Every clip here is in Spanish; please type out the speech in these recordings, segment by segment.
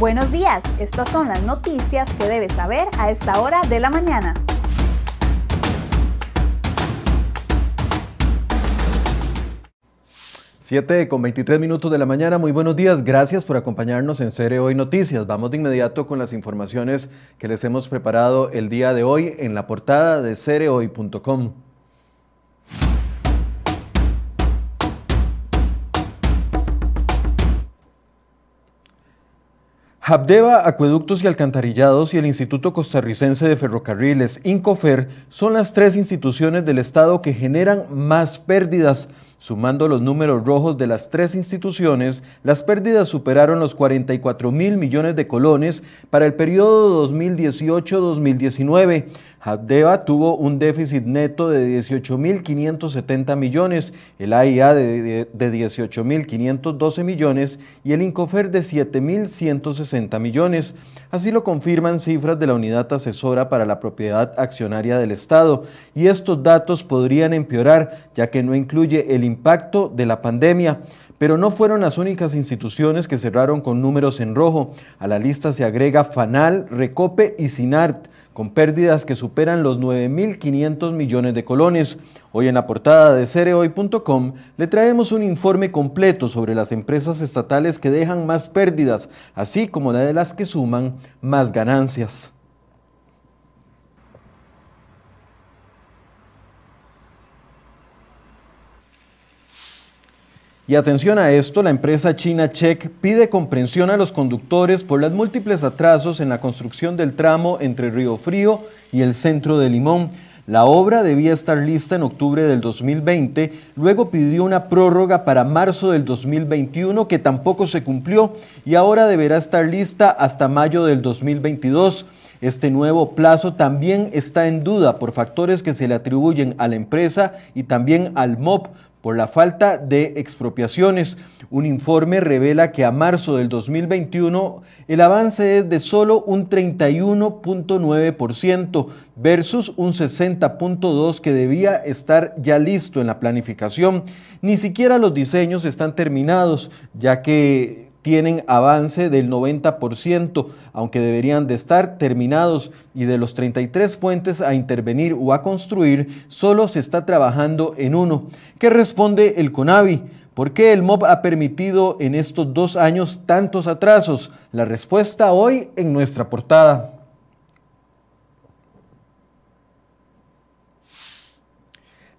Buenos días, estas son las noticias que debes saber a esta hora de la mañana. Siete con 23 minutos de la mañana, muy buenos días, gracias por acompañarnos en Cere Hoy Noticias. Vamos de inmediato con las informaciones que les hemos preparado el día de hoy en la portada de cerehoy.com. Habdeba Acueductos y Alcantarillados y el Instituto Costarricense de Ferrocarriles, INCOFER, son las tres instituciones del Estado que generan más pérdidas. Sumando los números rojos de las tres instituciones, las pérdidas superaron los 44 mil millones de colones para el periodo 2018-2019. Habdeba tuvo un déficit neto de 18.570 millones, el AIA de, 18.512 millones y el Incofer de 7.160 millones. Así lo confirman cifras de la Unidad Asesora para la Propiedad Accionaria del Estado. Y estos datos podrían empeorar, ya que no incluye el impacto de la pandemia. Pero no fueron las únicas instituciones que cerraron con números en rojo. A la lista se agrega FANAL, Recope y SINART con pérdidas que superan los 9.500 millones de colones. Hoy en la portada de cereoy.com le traemos un informe completo sobre las empresas estatales que dejan más pérdidas, así como la de las que suman más ganancias. Y atención a esto, la empresa china Check pide comprensión a los conductores por los múltiples atrasos en la construcción del tramo entre Río Frío y el centro de Limón. La obra debía estar lista en octubre del 2020, luego pidió una prórroga para marzo del 2021 que tampoco se cumplió y ahora deberá estar lista hasta mayo del 2022. Este nuevo plazo también está en duda por factores que se le atribuyen a la empresa y también al MOP por la falta de expropiaciones. Un informe revela que a marzo del 2021 el avance es de solo un 31.9% versus un 60.2% que debía estar ya listo en la planificación. Ni siquiera los diseños están terminados, ya que tienen avance del 90%, aunque deberían de estar terminados, y de los 33 puentes a intervenir o a construir, solo se está trabajando en uno. ¿Qué responde el CONAVI? ¿Por qué el MOB ha permitido en estos dos años tantos atrasos? La respuesta hoy en nuestra portada.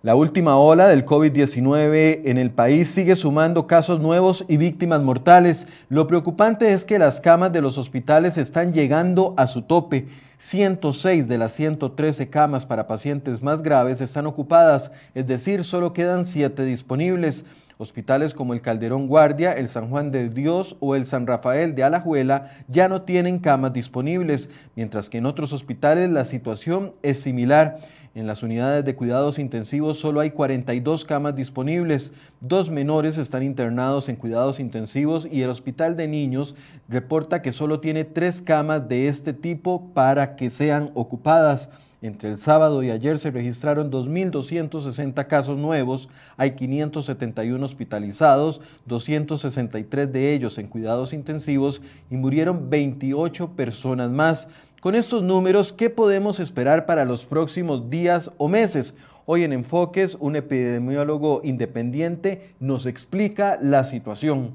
La última ola del COVID-19 en el país sigue sumando casos nuevos y víctimas mortales. Lo preocupante es que las camas de los hospitales están llegando a su tope. 106 de las 113 camas para pacientes más graves están ocupadas, es decir, solo quedan 7 disponibles. Hospitales como el Calderón Guardia, el San Juan de Dios o el San Rafael de Alajuela ya no tienen camas disponibles, mientras que en otros hospitales la situación es similar. En las unidades de cuidados intensivos solo hay 42 camas disponibles. Dos menores están internados en cuidados intensivos y el Hospital de Niños reporta que solo tiene tres camas de este tipo para que sean ocupadas. Entre el sábado y ayer se registraron 2.260 casos nuevos, hay 571 hospitalizados, 263 de ellos en cuidados intensivos y murieron 28 personas más. Con estos números, ¿qué podemos esperar para los próximos días o meses? Hoy en Enfoques, un epidemiólogo independiente nos explica la situación.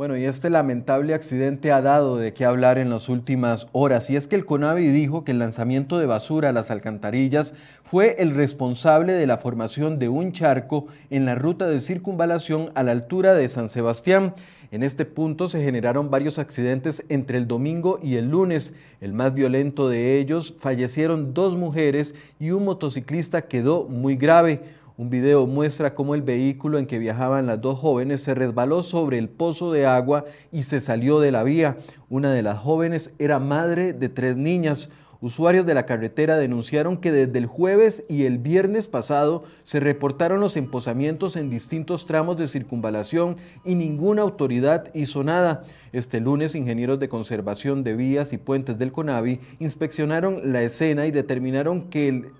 Bueno, y este lamentable accidente ha dado de qué hablar en las últimas horas, y es que el CONAVI dijo que el lanzamiento de basura a las alcantarillas fue el responsable de la formación de un charco en la ruta de circunvalación a la altura de San Sebastián. En este punto se generaron varios accidentes entre el domingo y el lunes. El más violento de ellos fallecieron dos mujeres y un motociclista quedó muy grave. Un video muestra cómo el vehículo en que viajaban las dos jóvenes se resbaló sobre el pozo de agua y se salió de la vía. Una de las jóvenes era madre de tres niñas. Usuarios de la carretera denunciaron que desde el jueves y el viernes pasado se reportaron los emposamientos en distintos tramos de circunvalación y ninguna autoridad hizo nada. Este lunes, ingenieros de conservación de vías y puentes del CONAVI inspeccionaron la escena y determinaron que,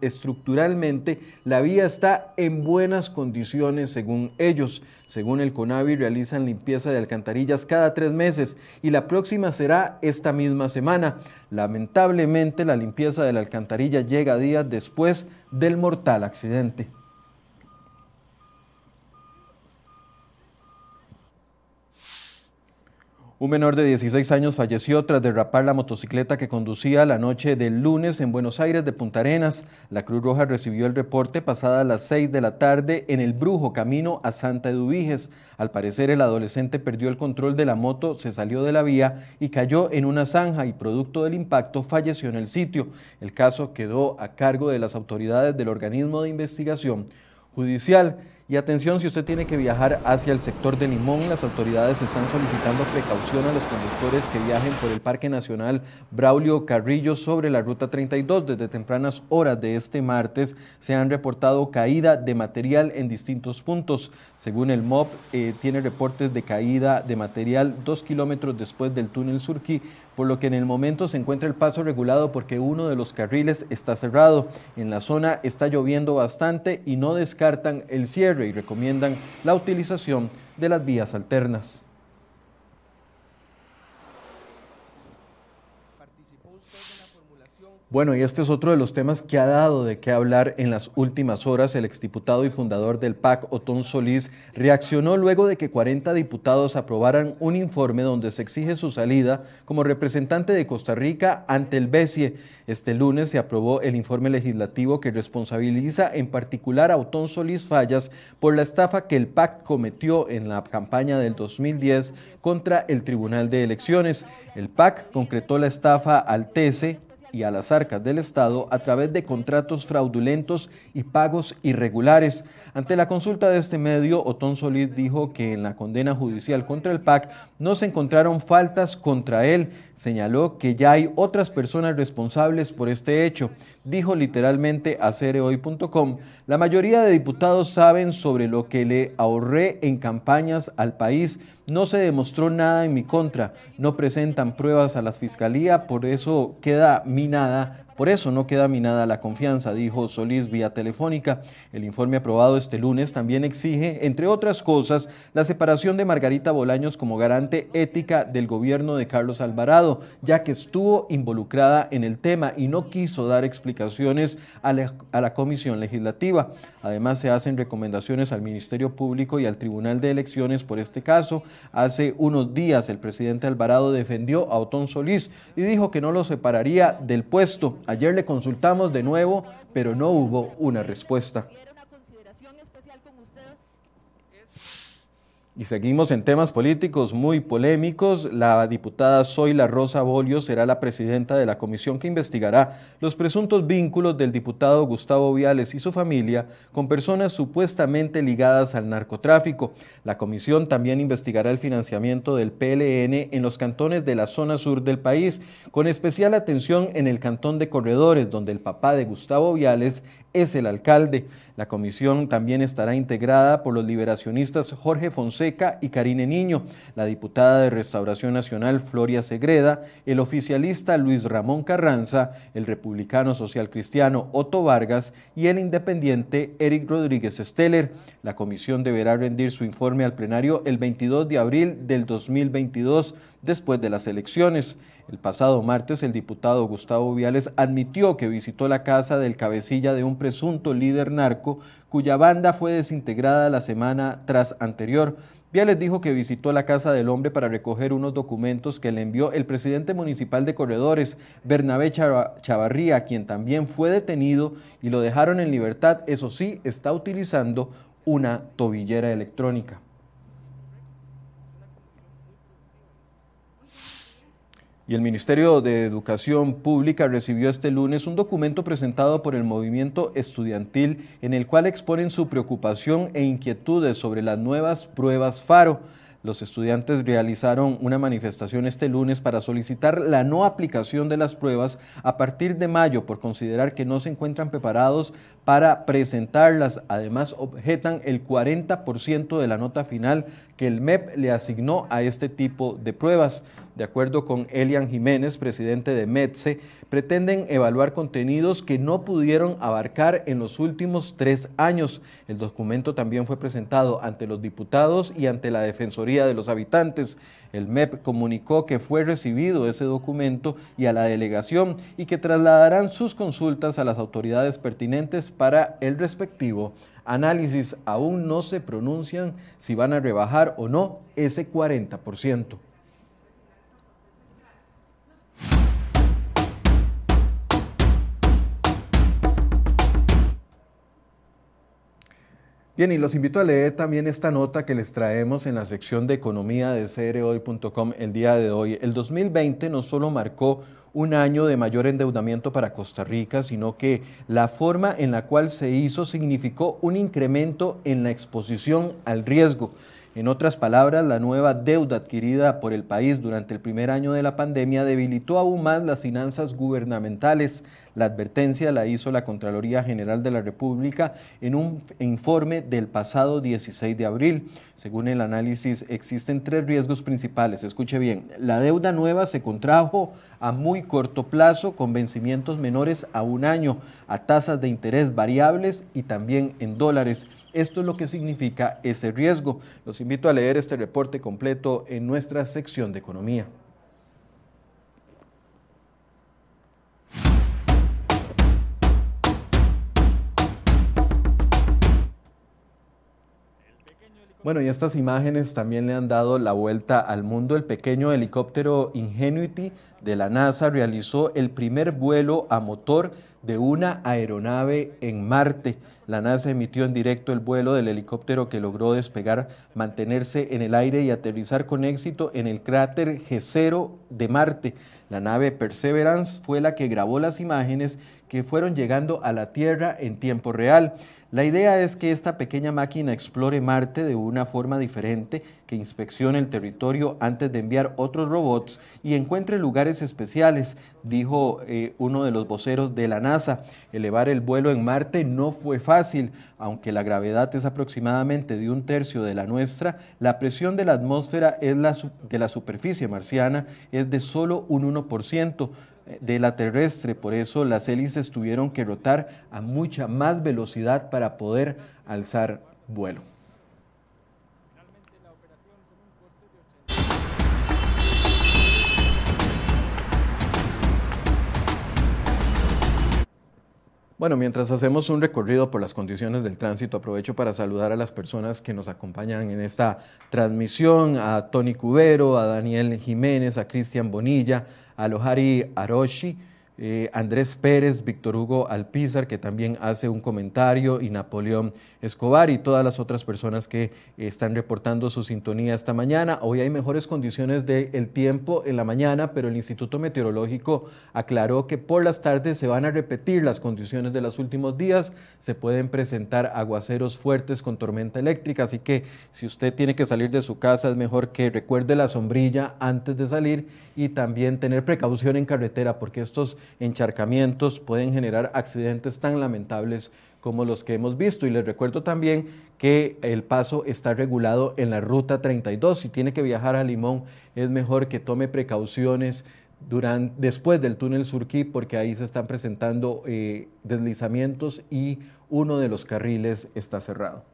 estructuralmente la vía está en buenas condiciones según ellos. Según el CONAVI, realizan limpieza de alcantarillas cada tres meses y la próxima será esta misma semana. Lamentablemente, la limpieza de la alcantarilla llega días después del mortal accidente. Un menor de 16 años falleció tras derrapar la motocicleta que conducía la noche del lunes en Buenos Aires de Punta Arenas. La Cruz Roja recibió el reporte pasada las 6 de la tarde en el Brujo, camino a Santa Eduviges. Al parecer, el adolescente perdió el control de la moto, se salió de la vía y cayó en una zanja y producto del impacto falleció en el sitio. El caso quedó a cargo de las autoridades del organismo de investigación judicial. Y atención, si usted tiene que viajar hacia el sector de Limón, las autoridades están solicitando precaución a los conductores que viajen por el Parque Nacional Braulio Carrillo sobre la Ruta 32. Desde tempranas horas de este martes se han reportado caída de material en distintos puntos. Según el MOP, eh, tiene reportes de caída de material dos kilómetros después del túnel Surquí, por lo que en el momento se encuentra el paso regulado porque uno de los carriles está cerrado. En la zona está lloviendo bastante y no descartan el cierre y recomiendan la utilización de las vías alternas. Bueno, y este es otro de los temas que ha dado de qué hablar en las últimas horas. El exdiputado y fundador del PAC, Otón Solís, reaccionó luego de que 40 diputados aprobaran un informe donde se exige su salida como representante de Costa Rica ante el BESIE. Este lunes se aprobó el informe legislativo que responsabiliza en particular a Otón Solís Fallas por la estafa que el PAC cometió en la campaña del 2010 contra el Tribunal de Elecciones. El PAC concretó la estafa al TESE y a las arcas del Estado a través de contratos fraudulentos y pagos irregulares. Ante la consulta de este medio, Otón Solís dijo que en la condena judicial contra el PAC no se encontraron faltas contra él. Señaló que ya hay otras personas responsables por este hecho. Dijo literalmente a la mayoría de diputados saben sobre lo que le ahorré en campañas al país. No se demostró nada en mi contra. No presentan pruebas a la fiscalía, por eso queda minada por eso no queda minada la confianza, dijo Solís vía telefónica. El informe aprobado este lunes también exige, entre otras cosas, la separación de Margarita Bolaños como garante ética del gobierno de Carlos Alvarado, ya que estuvo involucrada en el tema y no quiso dar explicaciones a la, Comisión Legislativa. Además, se hacen recomendaciones al Ministerio Público y al Tribunal de Elecciones por este caso. Hace unos días el presidente Alvarado defendió a Otón Solís y dijo que no lo separaría del puesto Ayer le consultamos de nuevo, pero no hubo una respuesta. Y seguimos en temas políticos muy polémicos. La diputada Zoila Rosa Bolio será la presidenta de la comisión que investigará los presuntos vínculos del diputado Gustavo Viales y su familia con personas supuestamente ligadas al narcotráfico. La comisión también investigará el financiamiento del PLN en los cantones de la zona sur del país, con especial atención en el cantón de Corredores, donde el papá de Gustavo Viales es el alcalde. La comisión también estará integrada por los liberacionistas Jorge Fonseca y Karine Niño, la diputada de Restauración Nacional Floria Segreda, el oficialista Luis Ramón Carranza, el republicano social cristiano Otto Vargas y el independiente Eric Rodríguez Steller. La comisión deberá rendir su informe al plenario el 22 de abril del 2022 después de las elecciones. El pasado martes, el diputado Gustavo Viales admitió que visitó la casa del cabecilla de un presunto líder narco, cuya banda fue desintegrada la semana tras anterior. Viales dijo que visitó la casa del hombre para recoger unos documentos que le envió el presidente municipal de Corredores, Bernabé Chavarría, quien también fue detenido y lo dejaron en libertad. Eso sí, está utilizando una tobillera electrónica. Y el Ministerio de Educación Pública recibió este lunes un documento presentado por el movimiento estudiantil en el cual exponen su preocupación e inquietudes sobre las nuevas pruebas FARO. Los estudiantes realizaron una manifestación este lunes para solicitar la no aplicación de las pruebas a partir de mayo por considerar que no se encuentran preparados para presentarlas. Además, objetan el 40% de la nota final que el MEP le asignó a este tipo de pruebas. De acuerdo con Elian Jiménez, presidente de METSE, pretenden evaluar contenidos que no pudieron abarcar en los últimos tres años. El documento también fue presentado ante los diputados y ante la Defensoría de los Habitantes. El MEP comunicó que fue recibido ese documento y a la delegación y que trasladarán sus consultas a las autoridades pertinentes para el respectivo análisis. Aún no se pronuncian si van a rebajar o no ese 40%. Bien, y los invito a leer también esta nota que les traemos en la sección de economía de crhoy.com el día de hoy. El 2020 no solo marcó un año de mayor endeudamiento para Costa Rica, sino que la forma en la cual se hizo significó un incremento en la exposición al riesgo. En otras palabras, la nueva deuda adquirida por el país durante el primer año de la pandemia debilitó aún más las finanzas gubernamentales. La advertencia la hizo la Contraloría General de la República en un informe del pasado 16 de abril. Según el análisis, existen tres riesgos principales. Escuche bien, la deuda nueva se contrajo a muy corto plazo con vencimientos menores a un año, a tasas de interés variables y también en dólares. Esto es lo que significa ese riesgo. Los invito a leer este reporte completo en nuestra sección de economía. Bueno, y estas imágenes también le han dado la vuelta al mundo. El pequeño helicóptero Ingenuity de la NASA realizó el primer vuelo a motor de una aeronave en Marte. La NASA emitió en directo el vuelo del helicóptero que logró despegar, mantenerse en el aire y aterrizar con éxito en el cráter G0 de Marte. La nave Perseverance fue la que grabó las imágenes fueron llegando a la Tierra en tiempo real. La idea es que esta pequeña máquina explore Marte de una forma diferente, que inspeccione el territorio antes de enviar otros robots y encuentre lugares especiales, dijo eh, uno de los voceros de la NASA. Elevar el vuelo en Marte no fue fácil, aunque la gravedad es aproximadamente de un tercio de la nuestra, la presión de la atmósfera es la, de la superficie marciana es de solo un 1% de la terrestre, por eso las hélices tuvieron que rotar a mucha más velocidad para poder alzar vuelo. Bueno, mientras hacemos un recorrido por las condiciones del tránsito, aprovecho para saludar a las personas que nos acompañan en esta transmisión, a Tony Cubero, a Daniel Jiménez, a Cristian Bonilla, a Lohari Aroshi, eh, Andrés Pérez, Víctor Hugo Alpizar, que también hace un comentario, y Napoleón Escobar y todas las otras personas que están reportando su sintonía esta mañana. Hoy hay mejores condiciones del tiempo en la mañana, pero el Instituto Meteorológico aclaró que por las tardes se van a repetir las condiciones de los últimos días. Se pueden presentar aguaceros fuertes con tormenta eléctrica, así que si usted tiene que salir de su casa es mejor que recuerde la sombrilla antes de salir y también tener precaución en carretera porque estos encharcamientos pueden generar accidentes tan lamentables como los que hemos visto. Y les recuerdo también que el paso está regulado en la ruta 32. Si tiene que viajar a Limón, es mejor que tome precauciones durante, después del túnel Surquí, porque ahí se están presentando eh, deslizamientos y uno de los carriles está cerrado.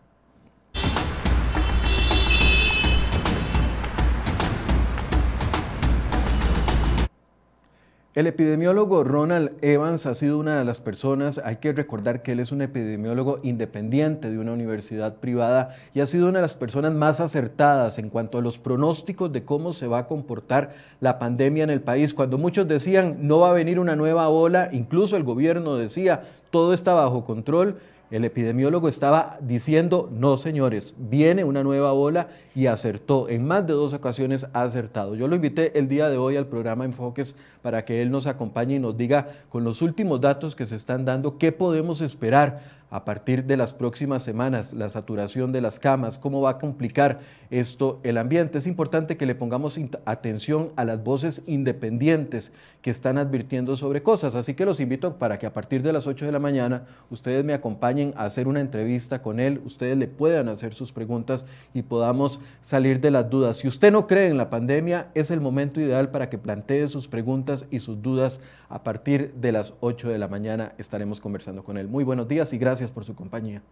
El epidemiólogo Ronald Evans ha sido una de las personas, hay que recordar que él es un epidemiólogo independiente de una universidad privada y ha sido una de las personas más acertadas en cuanto a los pronósticos de cómo se va a comportar la pandemia en el país. Cuando muchos decían no va a venir una nueva ola, incluso el gobierno decía todo está bajo control, el epidemiólogo estaba diciendo, no señores, viene una nueva ola y acertó. En más de dos ocasiones ha acertado. Yo lo invité el día de hoy al programa Enfoques para que él nos acompañe y nos diga con los últimos datos que se están dando qué podemos esperar a partir de las próximas semanas, la saturación de las camas, cómo va a complicar esto el ambiente. Es importante que le pongamos atención a las voces independientes que están advirtiendo sobre cosas. Así que los invito para que a partir de las 8 de la mañana ustedes me acompañen a hacer una entrevista con él, ustedes le puedan hacer sus preguntas y podamos salir de las dudas. Si usted no cree en la pandemia, es el momento ideal para que plantee sus preguntas y sus dudas a partir de las 8 de la mañana. Estaremos conversando con él. Muy buenos días y gracias por su compañía.